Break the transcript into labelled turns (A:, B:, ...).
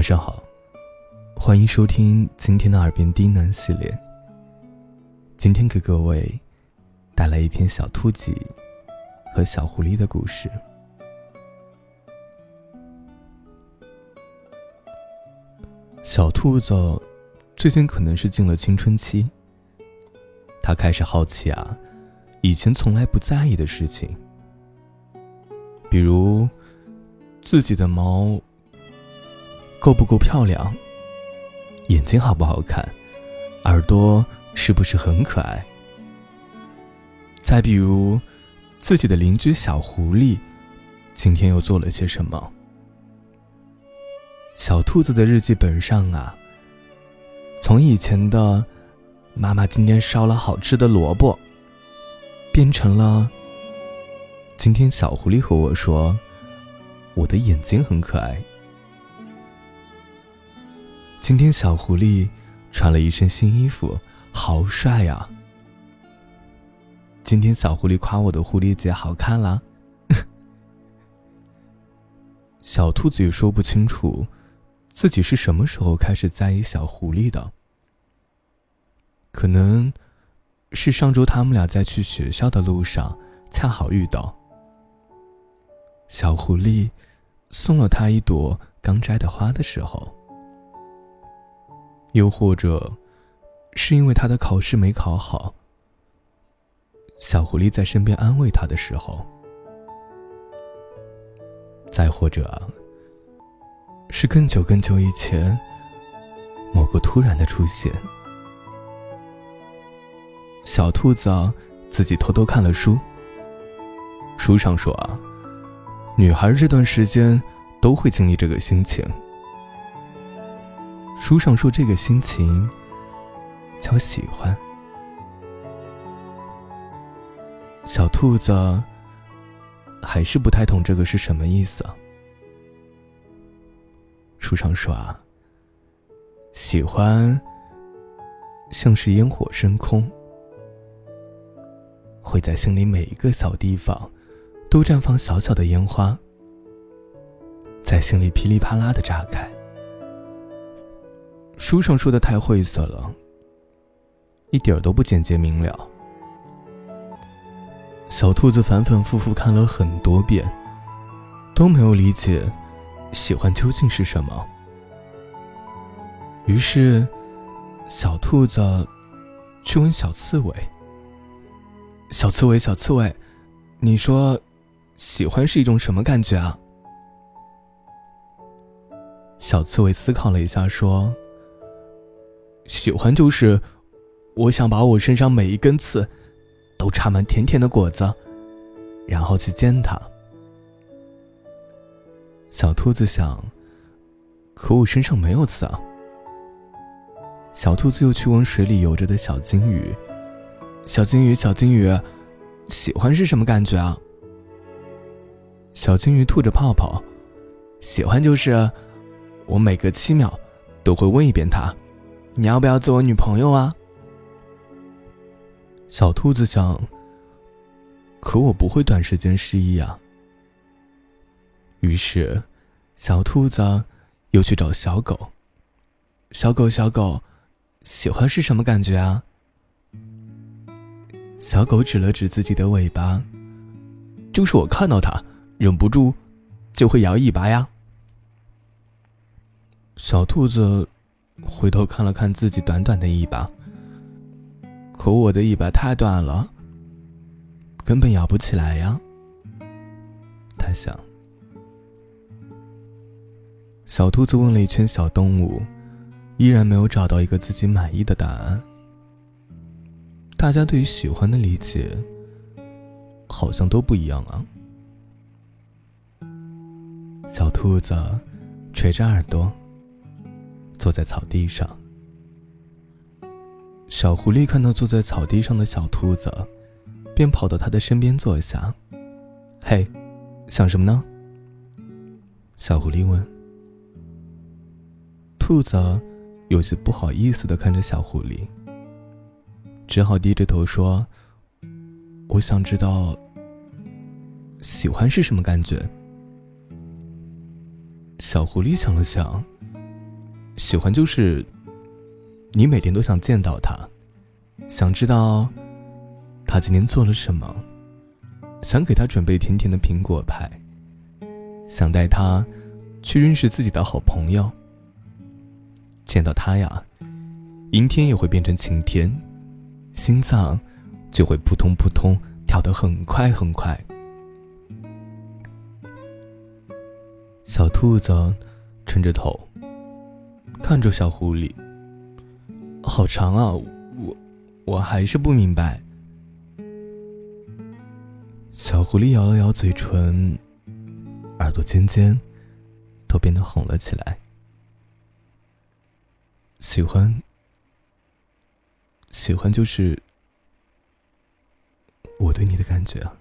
A: 晚上好，欢迎收听今天的耳边低喃系列。今天给各位带来一篇小兔子和小狐狸的故事。小兔子最近可能是进了青春期，它开始好奇啊，以前从来不在意的事情，比如自己的毛够不够漂亮，眼睛好不好看，耳朵。是不是很可爱？再比如，自己的邻居小狐狸，今天又做了些什么？小兔子的日记本上啊，从以前的“妈妈今天烧了好吃的萝卜”，变成了“今天小狐狸和我说，我的眼睛很可爱”。今天小狐狸穿了一身新衣服。好帅呀！今天小狐狸夸我的狐狸结好看啦。小兔子也说不清楚，自己是什么时候开始在意小狐狸的。可能是上周他们俩在去学校的路上恰好遇到，小狐狸送了他一朵刚摘的花的时候，又或者。是因为他的考试没考好，小狐狸在身边安慰他的时候；再或者，是更久更久以前，某个突然的出现。小兔子啊自己偷偷看了书，书上说啊，女孩这段时间都会经历这个心情。书上说这个心情。叫喜欢，小兔子还是不太懂这个是什么意思。书上说啊，喜欢像是烟火升空，会在心里每一个小地方都绽放小小的烟花，在心里噼里啪啦的炸开。书上说的太晦涩了。一点儿都不简洁明了。小兔子反反复复看了很多遍，都没有理解喜欢究竟是什么。于是，小兔子去问小刺猬：“小刺猬，小刺猬，你说，喜欢是一种什么感觉啊？”小刺猬思考了一下，说：“喜欢就是……”我想把我身上每一根刺，都插满甜甜的果子，然后去煎它。小兔子想，可我身上没有刺啊。小兔子又去问水里游着的小金鱼：“小金鱼，小金鱼，喜欢是什么感觉啊？”小金鱼吐着泡泡：“喜欢就是，我每隔七秒都会问一遍它，你要不要做我女朋友啊？”小兔子想，可我不会短时间失忆啊。于是，小兔子又去找小狗。小狗，小狗，喜欢是什么感觉啊？小狗指了指自己的尾巴，就是我看到它，忍不住就会摇尾巴呀。小兔子回头看了看自己短短的尾巴。可我的尾巴太短了，根本摇不起来呀。他想。小兔子问了一圈小动物，依然没有找到一个自己满意的答案。大家对于喜欢的理解，好像都不一样啊。小兔子垂着耳朵，坐在草地上。小狐狸看到坐在草地上的小兔子，便跑到它的身边坐下。“嘿，想什么呢？”小狐狸问。兔子有些不好意思的看着小狐狸，只好低着头说：“我想知道，喜欢是什么感觉。”小狐狸想了想，喜欢就是你每天都想见到他，想知道他今天做了什么，想给他准备甜甜的苹果派，想带他去认识自己的好朋友。见到他呀，阴天也会变成晴天，心脏就会扑通扑通跳得很快很快。小兔子撑着头。看着小狐狸，好长啊！我我还是不明白。小狐狸摇了摇嘴唇，耳朵尖尖，都变得红了起来。喜欢，喜欢就是我对你的感觉啊。